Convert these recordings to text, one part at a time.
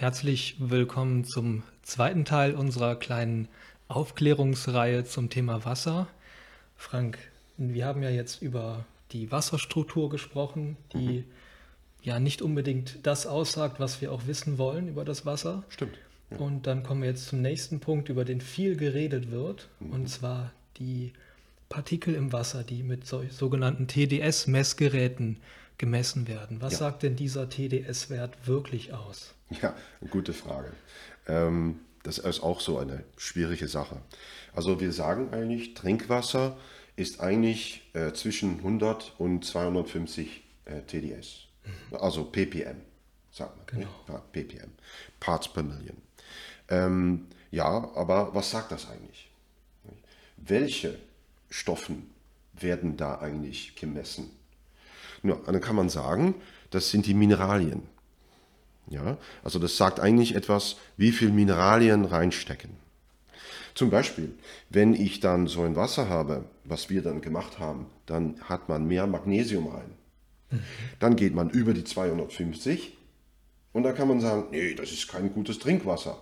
Herzlich willkommen zum zweiten Teil unserer kleinen Aufklärungsreihe zum Thema Wasser. Frank, wir haben ja jetzt über die Wasserstruktur gesprochen, die mhm. ja nicht unbedingt das aussagt, was wir auch wissen wollen über das Wasser. Stimmt. Ja. Und dann kommen wir jetzt zum nächsten Punkt, über den viel geredet wird, mhm. und zwar die Partikel im Wasser, die mit sogenannten TDS-Messgeräten gemessen werden. Was ja. sagt denn dieser TDS-Wert wirklich aus? Ja, gute Frage. Ähm, das ist auch so eine schwierige Sache. Also wir sagen eigentlich, Trinkwasser ist eigentlich äh, zwischen 100 und 250 äh, TDS. Mhm. Also ppm, sagt man. Genau. Ja, ppm, Parts per Million. Ähm, ja, aber was sagt das eigentlich? Welche Stoffen werden da eigentlich gemessen? Ja, dann kann man sagen, das sind die Mineralien. Ja, also das sagt eigentlich etwas, wie viel Mineralien reinstecken. Zum Beispiel, wenn ich dann so ein Wasser habe, was wir dann gemacht haben, dann hat man mehr Magnesium rein. Dann geht man über die 250 und da kann man sagen, nee, das ist kein gutes Trinkwasser.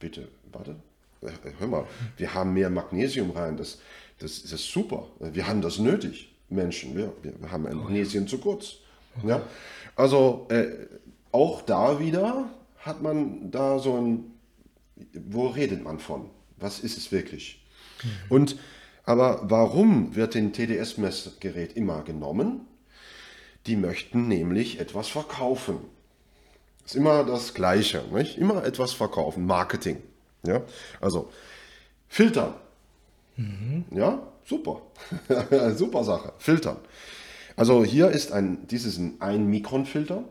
Bitte, warte, äh, hör mal, wir haben mehr Magnesium rein, das, das, das ist super, wir haben das nötig. Menschen. Wir, wir haben Magnesium zu kurz. Ja? Also äh, auch da wieder hat man da so ein, wo redet man von? Was ist es wirklich? Mhm. Und aber warum wird ein TDS-Messgerät immer genommen? Die möchten nämlich etwas verkaufen. Das ist immer das Gleiche, nicht? Immer etwas verkaufen, Marketing. Ja? Also filtern. Mhm. Ja, super. super Sache. Filtern. Also hier ist ein, dieses ein 1 Mikron Filter.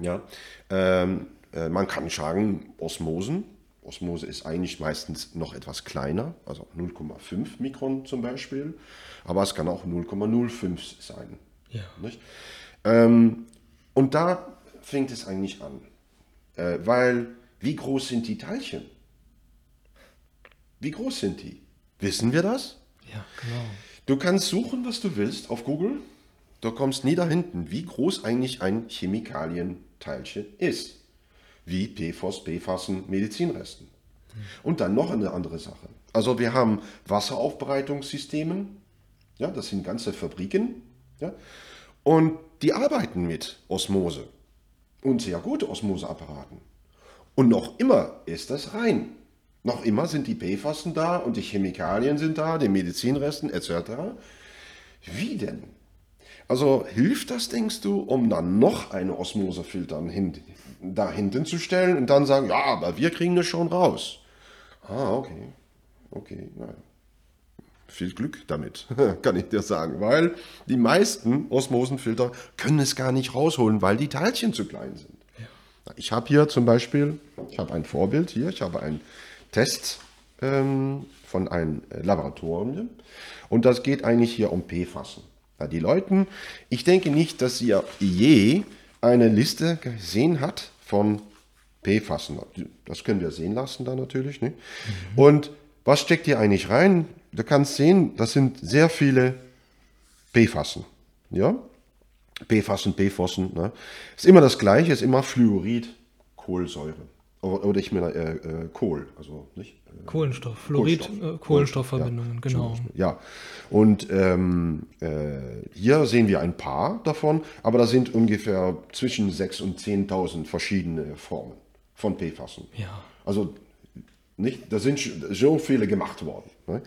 Ja, ähm, äh, man kann sagen Osmosen. Osmose ist eigentlich meistens noch etwas kleiner, also 0,5 Mikron zum Beispiel, aber es kann auch 0,05 sein. Ja. Ähm, und da fängt es eigentlich an, äh, weil wie groß sind die Teilchen? Wie groß sind die? Wissen wir das? Ja, genau. Du kannst suchen, was du willst auf Google. Du kommst nie da hinten, wie groß eigentlich ein Chemikalienteilchen ist. Wie PFOS, PFASen, Medizinresten. Und dann noch eine andere Sache. Also wir haben Wasseraufbereitungssysteme, ja, das sind ganze Fabriken, ja, und die arbeiten mit Osmose und sehr gute Osmoseapparaten. Und noch immer ist das rein. Noch immer sind die PFASen da und die Chemikalien sind da, die Medizinresten etc. Wie denn? Also hilft das, denkst du, um dann noch eine Osmosefilter hin, da hinten zu stellen und dann sagen, ja, aber wir kriegen das schon raus. Ah, okay. Okay, naja. Viel Glück damit, kann ich dir sagen, weil die meisten Osmosenfilter können es gar nicht rausholen, weil die Teilchen zu klein sind. Ich habe hier zum Beispiel, ich habe ein Vorbild hier, ich habe ein Tests ähm, von einem Laboratorium. Und das geht eigentlich hier um PFASen. Ja, die Leute, ich denke nicht, dass ihr je eine Liste gesehen hat von PFASen. Das können wir sehen lassen da natürlich. Ne? Mhm. Und was steckt hier eigentlich rein? Du kannst sehen, das sind sehr viele PFASen. Ja? PFASen, PFOSen. Ne? Ist immer das gleiche, ist immer Fluorid, Kohlsäure. Oder ich meine äh, äh, Kohl, also nicht? Äh, Kohlenstoff, Fluorid, Kohlenstoff, äh, Kohlenstoffverbindungen, ja, genau. Ja, und ähm, äh, hier sehen wir ein paar davon, aber da sind ungefähr zwischen 6.000 und 10.000 verschiedene Formen von PFASen. Ja. Also nicht, da sind so viele gemacht worden. Ne?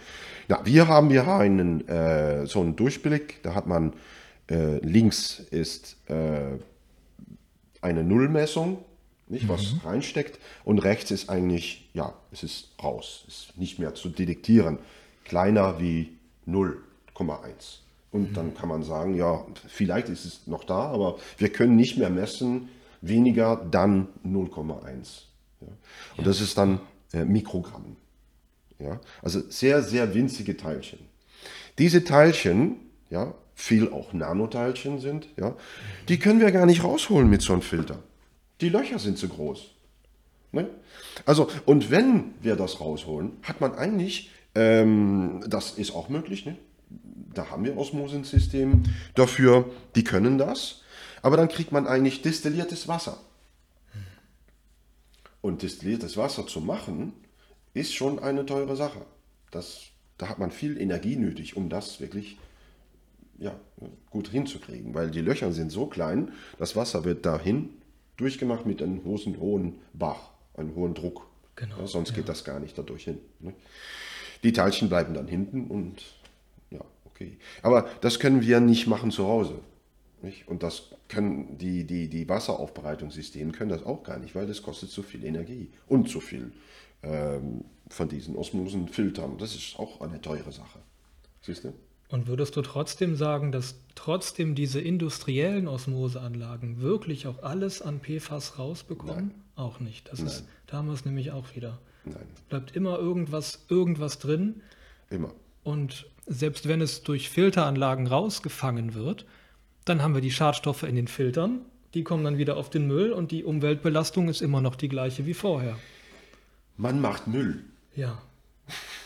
Ja, wir haben hier einen, äh, so einen Durchblick, da hat man links ist eine Nullmessung nicht, was mhm. reinsteckt. Und rechts ist eigentlich, ja, es ist raus, ist nicht mehr zu detektieren. Kleiner wie 0,1. Und mhm. dann kann man sagen, ja, vielleicht ist es noch da, aber wir können nicht mehr messen, weniger dann 0,1. Ja. Und ja. das ist dann äh, Mikrogramm. Ja. Also sehr, sehr winzige Teilchen. Diese Teilchen, ja, viel auch Nanoteilchen sind, ja, die können wir gar nicht rausholen mit so einem Filter. Die Löcher sind zu groß. Ne? Also, und wenn wir das rausholen, hat man eigentlich, ähm, das ist auch möglich, ne? da haben wir Osmosensystem dafür, die können das, aber dann kriegt man eigentlich destilliertes Wasser. Und destilliertes Wasser zu machen, ist schon eine teure Sache. Das, da hat man viel Energie nötig, um das wirklich ja, gut hinzukriegen, weil die Löcher sind so klein, das Wasser wird dahin durchgemacht mit einem großen, hohen Bach, einem hohen Druck. Genau, ja, sonst ja. geht das gar nicht dadurch hin. Ne? Die Teilchen bleiben dann hinten und ja, okay. Aber das können wir nicht machen zu Hause. Nicht? Und das können die, die, die Wasseraufbereitungssysteme können das auch gar nicht, weil das kostet zu viel Energie und zu viel ähm, von diesen Osmosen filtern. Das ist auch eine teure Sache. Siehst du? Und würdest du trotzdem sagen, dass trotzdem diese industriellen Osmoseanlagen wirklich auch alles an PFAS rausbekommen? Nein. Auch nicht. Das Nein. ist, da haben wir es nämlich auch wieder. Nein. Bleibt immer irgendwas, irgendwas drin. Immer. Und selbst wenn es durch Filteranlagen rausgefangen wird, dann haben wir die Schadstoffe in den Filtern, die kommen dann wieder auf den Müll und die Umweltbelastung ist immer noch die gleiche wie vorher. Man macht Müll. Ja.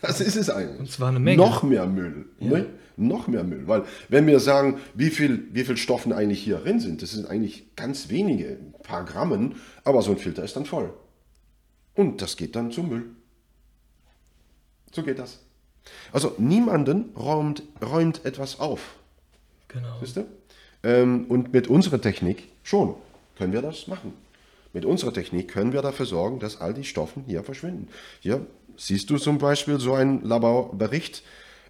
Das ist es eigentlich. Und zwar eine Menge. Noch mehr Müll. Ja. Ne? Noch mehr Müll. Weil, wenn wir sagen, wie viel, wie viel Stoffen eigentlich hier drin sind, das sind eigentlich ganz wenige, ein paar Grammen, aber so ein Filter ist dann voll. Und das geht dann zum Müll. So geht das. Also niemanden räumt, räumt etwas auf. Genau. Ihr? Ähm, und mit unserer Technik schon können wir das machen. Mit unserer Technik können wir dafür sorgen, dass all die Stoffen hier verschwinden. Hier siehst du zum Beispiel so einen Laborbericht,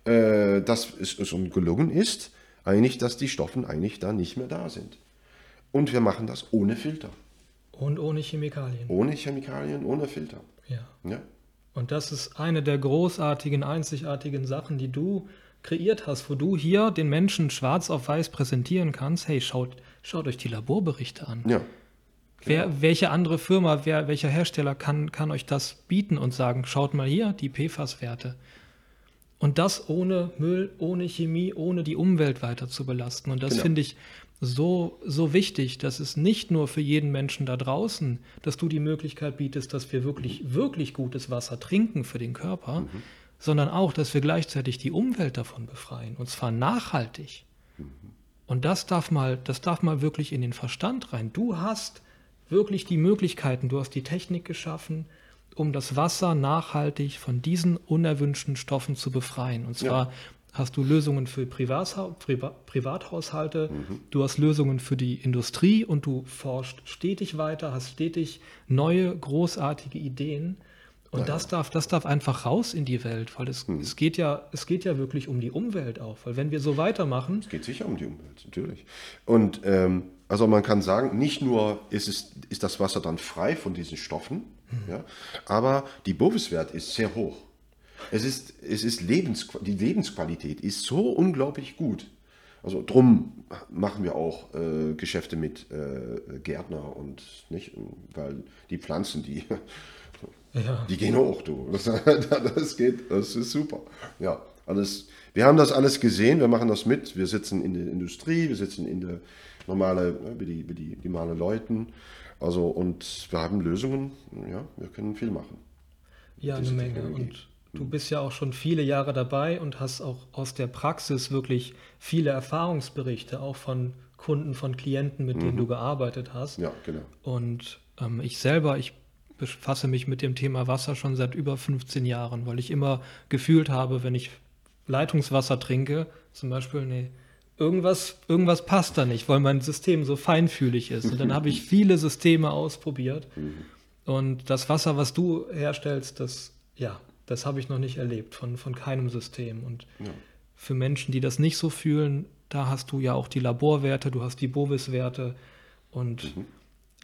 äh, dass es schon gelungen ist, eigentlich, dass die Stoffen eigentlich da nicht mehr da sind. Und wir machen das ohne Filter. Und ohne Chemikalien. Ohne Chemikalien, ohne Filter. Ja. ja. Und das ist eine der großartigen, einzigartigen Sachen, die du kreiert hast, wo du hier den Menschen schwarz auf weiß präsentieren kannst. Hey, schaut, schaut euch die Laborberichte an. Ja. Wer, genau. welche andere Firma, wer, welcher Hersteller kann, kann euch das bieten und sagen, schaut mal hier, die PFAS-Werte. Und das ohne Müll, ohne Chemie, ohne die Umwelt weiter zu belasten. Und das genau. finde ich so, so wichtig, dass es nicht nur für jeden Menschen da draußen, dass du die Möglichkeit bietest, dass wir wirklich, wirklich gutes Wasser trinken für den Körper, mhm. sondern auch, dass wir gleichzeitig die Umwelt davon befreien. Und zwar nachhaltig. Mhm. Und das darf mal, das darf mal wirklich in den Verstand rein. Du hast wirklich die Möglichkeiten, du hast die Technik geschaffen, um das Wasser nachhaltig von diesen unerwünschten Stoffen zu befreien. Und zwar ja. hast du Lösungen für Privatha Priva Privathaushalte, mhm. du hast Lösungen für die Industrie und du forschst stetig weiter, hast stetig neue, großartige Ideen. Und ja, das, darf, das darf einfach raus in die Welt, weil es, mhm. es, geht ja, es geht ja wirklich um die Umwelt auch. Weil wenn wir so weitermachen. Es geht sicher um die Umwelt, natürlich. Und ähm, also man kann sagen, nicht nur ist, es, ist das Wasser dann frei von diesen Stoffen, mhm. ja, aber die Boviswert ist sehr hoch. Es ist, es ist Lebens, die Lebensqualität ist so unglaublich gut. Also drum machen wir auch äh, Geschäfte mit äh, Gärtner und nicht, weil die Pflanzen, die, ja. die gehen hoch, du. Das, das geht, das ist super. Ja, alles. Wir haben das alles gesehen, wir machen das mit. Wir sitzen in der Industrie, wir sitzen in der normale, wie die, wie die, die normalen Leuten. Also, und wir haben Lösungen, ja, wir können viel machen. Ja, eine Menge. Und du mhm. bist ja auch schon viele Jahre dabei und hast auch aus der Praxis wirklich viele Erfahrungsberichte, auch von Kunden, von Klienten, mit mhm. denen du gearbeitet hast. Ja, genau. Und ähm, ich selber, ich befasse mich mit dem Thema Wasser schon seit über 15 Jahren, weil ich immer gefühlt habe, wenn ich Leitungswasser trinke, zum Beispiel, nee, irgendwas, irgendwas passt da nicht, weil mein System so feinfühlig ist. Und dann habe ich viele Systeme ausprobiert. Und das Wasser, was du herstellst, das, ja, das habe ich noch nicht erlebt von, von keinem System. Und ja. für Menschen, die das nicht so fühlen, da hast du ja auch die Laborwerte, du hast die Bovis-Werte. Und mhm.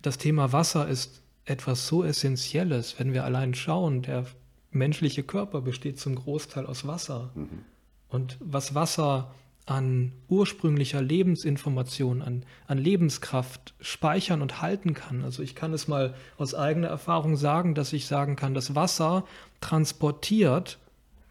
das Thema Wasser ist etwas so Essentielles, wenn wir allein schauen, der menschliche Körper besteht zum Großteil aus Wasser. Mhm. Und was Wasser an ursprünglicher Lebensinformation, an, an Lebenskraft speichern und halten kann. Also ich kann es mal aus eigener Erfahrung sagen, dass ich sagen kann, das Wasser transportiert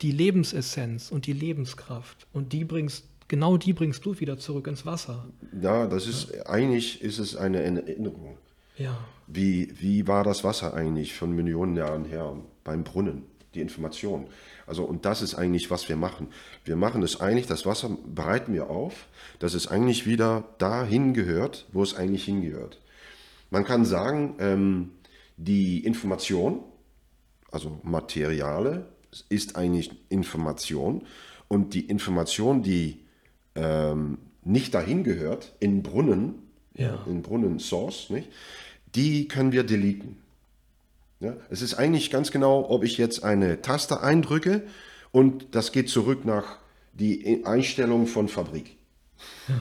die Lebensessenz und die Lebenskraft. Und die bringst, genau die bringst du wieder zurück ins Wasser. Ja, das ist ja. eigentlich ist es eine Erinnerung. Ja. Wie, wie war das Wasser eigentlich von Millionen Jahren her beim Brunnen? Die Information. Also, und das ist eigentlich, was wir machen. Wir machen es eigentlich, das Wasser bereiten wir auf, dass es eigentlich wieder dahin gehört, wo es eigentlich hingehört. Man kann sagen, ähm, die Information, also Materiale, ist eigentlich Information und die Information, die ähm, nicht dahin gehört, in Brunnen, ja. in Brunnen Source, nicht, die können wir deleten. Ja, es ist eigentlich ganz genau, ob ich jetzt eine Taste eindrücke und das geht zurück nach die Einstellung von Fabrik.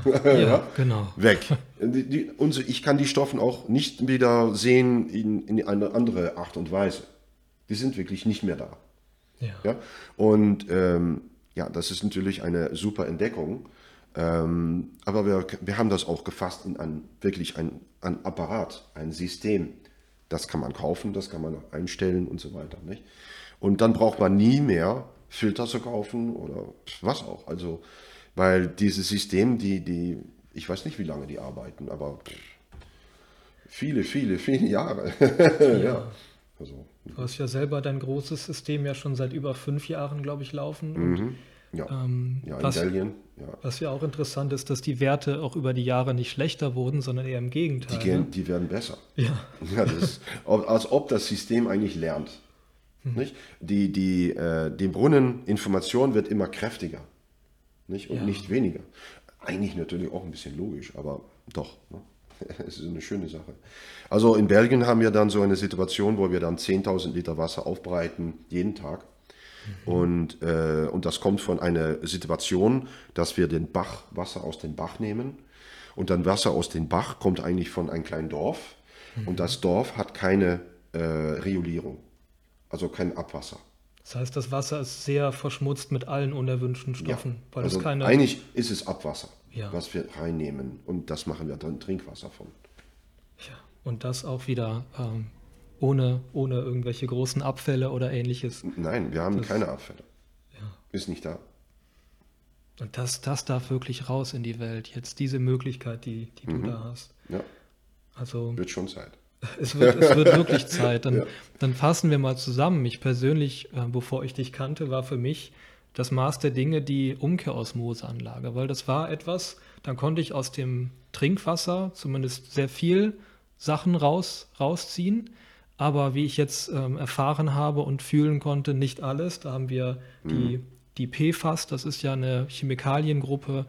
Ja, ja, genau. Weg. Die, die, unsere, ich kann die Stoffen auch nicht wieder sehen in, in eine andere Art und Weise. Die sind wirklich nicht mehr da. Ja. ja? Und ähm, ja, das ist natürlich eine super Entdeckung. Ähm, aber wir, wir haben das auch gefasst in ein, wirklich ein, ein Apparat, ein System. Das kann man kaufen, das kann man einstellen und so weiter. Nicht? Und dann braucht man nie mehr Filter zu kaufen oder was auch. Also, weil dieses System, die, die, ich weiß nicht, wie lange die arbeiten, aber viele, viele, viele Jahre. ja. ja. Also, du hast ja selber dein großes System ja schon seit über fünf Jahren, glaube ich, laufen. Mhm. Ja. Ähm, ja, in was, Belgien. Ja. Was ja auch interessant ist, dass die Werte auch über die Jahre nicht schlechter wurden, sondern eher im Gegenteil. Die, gehen, ne? die werden besser. Ja. ja ist, als ob das System eigentlich lernt. Hm. Nicht? Die, die, äh, die Brunneninformation wird immer kräftiger nicht? und ja. nicht weniger. Eigentlich natürlich auch ein bisschen logisch, aber doch. Ne? Es ist eine schöne Sache. Also in Belgien haben wir dann so eine Situation, wo wir dann 10.000 Liter Wasser aufbereiten, jeden Tag. Und, äh, und das kommt von einer Situation, dass wir den Bach, Wasser aus dem Bach nehmen. Und dann Wasser aus dem Bach kommt eigentlich von einem kleinen Dorf. Mhm. Und das Dorf hat keine äh, Regulierung, also kein Abwasser. Das heißt, das Wasser ist sehr verschmutzt mit allen unerwünschten Stoffen. Ja, weil also es keine... Eigentlich ist es Abwasser, ja. was wir reinnehmen. Und das machen wir dann Trinkwasser von. Ja, und das auch wieder ähm, ohne, ohne irgendwelche großen Abfälle oder ähnliches. Nein, wir haben das, keine Abfälle. Ja. Ist nicht da. Und das, das darf wirklich raus in die Welt. Jetzt diese Möglichkeit, die, die du mhm. da hast. Ja. Also, wird schon Zeit. Es wird, es wird wirklich Zeit. Dann, ja. dann fassen wir mal zusammen. Ich persönlich, äh, bevor ich dich kannte, war für mich das Maß der Dinge die Umkehrosmoseanlage, weil das war etwas, dann konnte ich aus dem Trinkwasser zumindest sehr viel Sachen raus, rausziehen aber wie ich jetzt ähm, erfahren habe und fühlen konnte, nicht alles. Da haben wir mhm. die, die PFAS, das ist ja eine Chemikaliengruppe,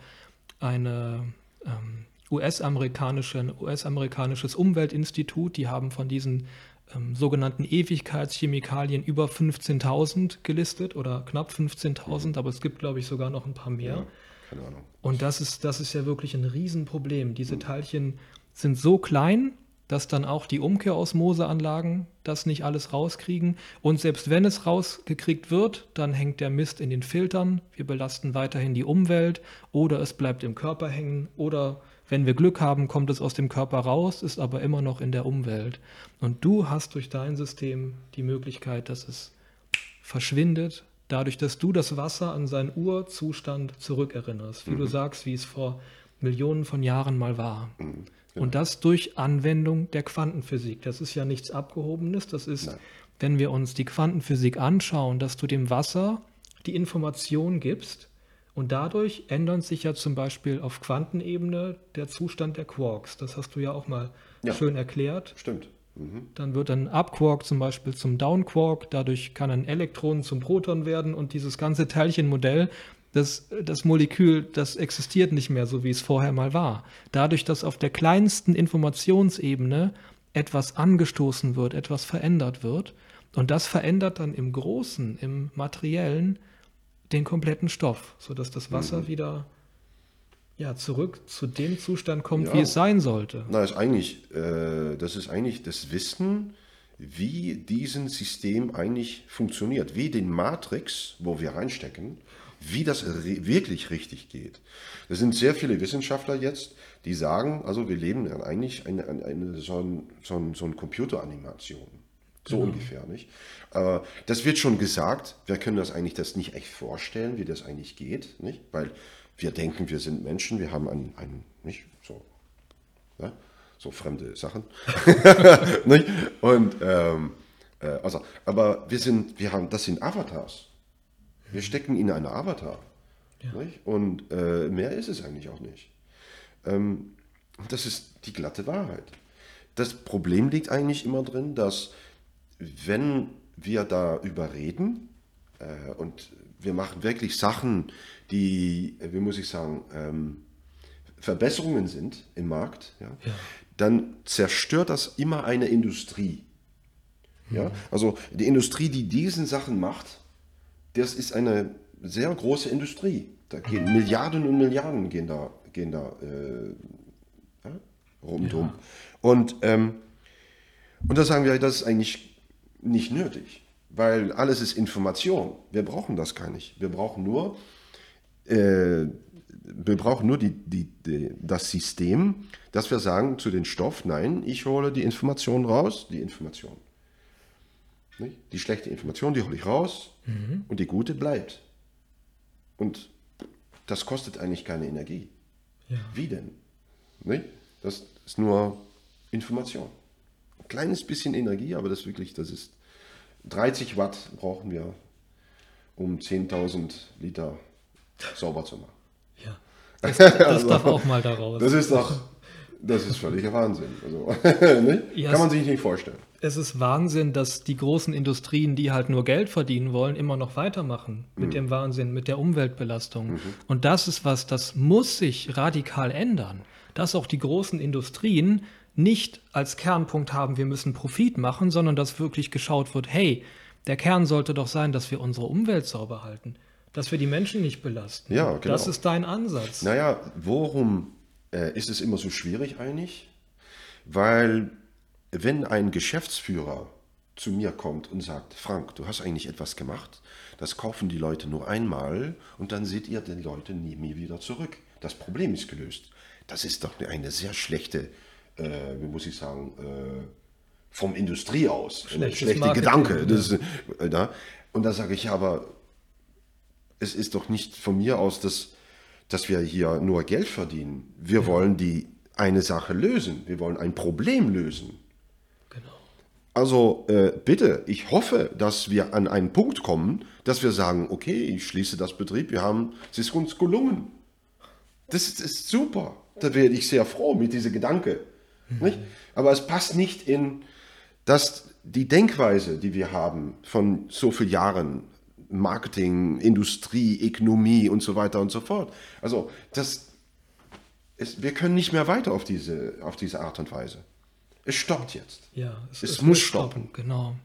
eine ähm, US-amerikanische, US-amerikanisches Umweltinstitut, die haben von diesen ähm, sogenannten Ewigkeitschemikalien über 15.000 gelistet oder knapp 15.000, mhm. aber es gibt, glaube ich, sogar noch ein paar mehr. Ja, keine Ahnung. Und das ist, das ist ja wirklich ein Riesenproblem. Diese mhm. Teilchen sind so klein, dass dann auch die Umkehrosmoseanlagen das nicht alles rauskriegen. Und selbst wenn es rausgekriegt wird, dann hängt der Mist in den Filtern. Wir belasten weiterhin die Umwelt oder es bleibt im Körper hängen oder wenn wir Glück haben, kommt es aus dem Körper raus, ist aber immer noch in der Umwelt. Und du hast durch dein System die Möglichkeit, dass es verschwindet, dadurch, dass du das Wasser an seinen Urzustand zurückerinnerst. Wie mhm. du sagst, wie es vor Millionen von Jahren mal war. Mhm. Und das durch Anwendung der Quantenphysik. Das ist ja nichts Abgehobenes. Das ist, Nein. wenn wir uns die Quantenphysik anschauen, dass du dem Wasser die Information gibst und dadurch ändert sich ja zum Beispiel auf Quantenebene der Zustand der Quarks. Das hast du ja auch mal ja. schön erklärt. Stimmt. Mhm. Dann wird ein Up-Quark zum Beispiel zum Down-Quark. Dadurch kann ein Elektron zum Proton werden und dieses ganze Teilchenmodell das, das Molekül, das existiert nicht mehr so, wie es vorher mal war. Dadurch, dass auf der kleinsten Informationsebene etwas angestoßen wird, etwas verändert wird. Und das verändert dann im Großen, im Materiellen den kompletten Stoff, sodass das Wasser mhm. wieder ja, zurück zu dem Zustand kommt, ja. wie es sein sollte. Na, ist eigentlich, äh, das ist eigentlich das Wissen, wie dieses System eigentlich funktioniert, wie den Matrix, wo wir reinstecken, wie das wirklich richtig geht. Es sind sehr viele Wissenschaftler jetzt, die sagen, also wir leben ja eigentlich eine, eine, eine, so, ein, so, ein, so eine Computeranimation. So genau. ungefähr, nicht? Äh, das wird schon gesagt, wir können das eigentlich das nicht echt vorstellen, wie das eigentlich geht, nicht? Weil wir denken, wir sind Menschen, wir haben ein, ein nicht so, ja, so fremde Sachen, nicht? Und ähm, äh, also, aber wir sind, wir haben, das sind Avatars. Wir stecken in eine Avatar. Ja. Und äh, mehr ist es eigentlich auch nicht. Ähm, das ist die glatte Wahrheit. das Problem liegt eigentlich immer drin, dass wenn wir darüber reden äh, und wir machen wirklich Sachen, die, wie muss ich sagen, ähm, Verbesserungen sind im Markt, ja, ja. dann zerstört das immer eine Industrie. Ja? Also die Industrie, die diesen Sachen macht, das ist eine sehr große Industrie. Da gehen Milliarden und Milliarden gehen da, gehen da äh, ja, rundum. Ja. Und, ähm, und da sagen wir, das ist eigentlich nicht nötig, weil alles ist Information. Wir brauchen das gar nicht. Wir brauchen nur, äh, wir brauchen nur die, die, die, das System, dass wir sagen zu den Stoff, nein, ich hole die Information raus, die Information. Nicht? Die schlechte Information, die hole ich raus mhm. und die gute bleibt. Und das kostet eigentlich keine Energie. Ja. Wie denn? Nicht? Das ist nur Information. Ein kleines bisschen Energie, aber das wirklich, das ist 30 Watt brauchen wir, um 10.000 Liter sauber zu machen. Ja. Das, das also, darf auch mal daraus. Das ist doch, das ist völliger Wahnsinn. Also, ja, Kann man sich nicht vorstellen es ist Wahnsinn, dass die großen Industrien, die halt nur Geld verdienen wollen, immer noch weitermachen mit mhm. dem Wahnsinn, mit der Umweltbelastung. Mhm. Und das ist was, das muss sich radikal ändern. Dass auch die großen Industrien nicht als Kernpunkt haben, wir müssen Profit machen, sondern dass wirklich geschaut wird, hey, der Kern sollte doch sein, dass wir unsere Umwelt sauber halten, dass wir die Menschen nicht belasten. Ja, genau. Das ist dein Ansatz. Naja, worum äh, ist es immer so schwierig eigentlich? Weil wenn ein Geschäftsführer zu mir kommt und sagt, Frank, du hast eigentlich etwas gemacht, das kaufen die Leute nur einmal und dann seht ihr die Leute nie mehr wieder zurück. Das Problem ist gelöst. Das ist doch eine sehr schlechte, äh, wie muss ich sagen, äh, vom Industrie aus. Schlechte Marketing, Gedanke. Das ist, äh, da. Und da sage ich, aber es ist doch nicht von mir aus, dass, dass wir hier nur Geld verdienen. Wir ja. wollen die eine Sache lösen. Wir wollen ein Problem lösen. Also äh, bitte, ich hoffe, dass wir an einen Punkt kommen, dass wir sagen, okay, ich schließe das Betrieb, wir haben, es ist uns gelungen. Das ist, ist super. Da werde ich sehr froh mit diesem Gedanke. Mhm. Aber es passt nicht in das, die Denkweise, die wir haben von so vielen Jahren, Marketing, Industrie, Ökonomie und so weiter und so fort. Also das, ist, wir können nicht mehr weiter auf diese, auf diese Art und Weise. Es stoppt jetzt. Ja, es, es, es muss stoppen. stoppen. Genau.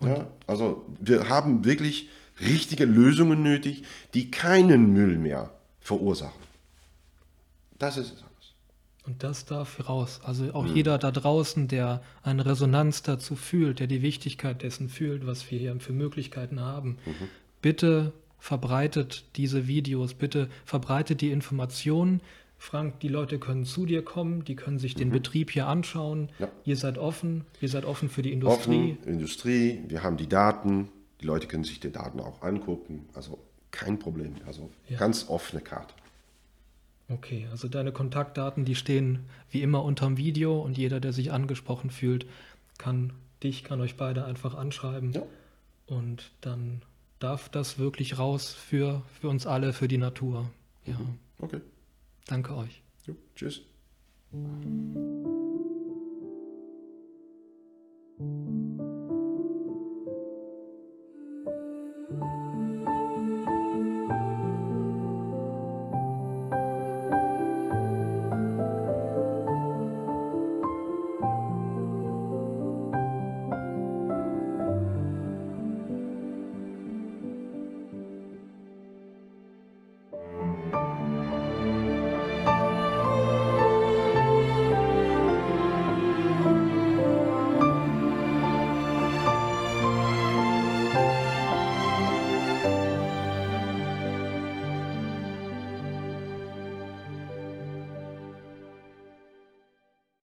ja, also wir haben wirklich richtige Lösungen nötig, die keinen Müll mehr verursachen. Das ist es. Und das darf raus. Also auch mhm. jeder da draußen, der eine Resonanz dazu fühlt, der die Wichtigkeit dessen fühlt, was wir hier für Möglichkeiten haben, mhm. bitte verbreitet diese Videos, bitte verbreitet die Informationen, Frank, die Leute können zu dir kommen, die können sich den mhm. Betrieb hier anschauen. Ja. Ihr seid offen, ihr seid offen für die Industrie. Offen, Industrie, wir haben die Daten, die Leute können sich die Daten auch angucken. Also kein Problem, also ja. ganz offene Karte. Okay, also deine Kontaktdaten, die stehen wie immer unterm Video und jeder, der sich angesprochen fühlt, kann dich, kann euch beide einfach anschreiben. Ja. Und dann darf das wirklich raus für, für uns alle, für die Natur. Ja. Mhm. Okay. Danke euch. Jo, tschüss.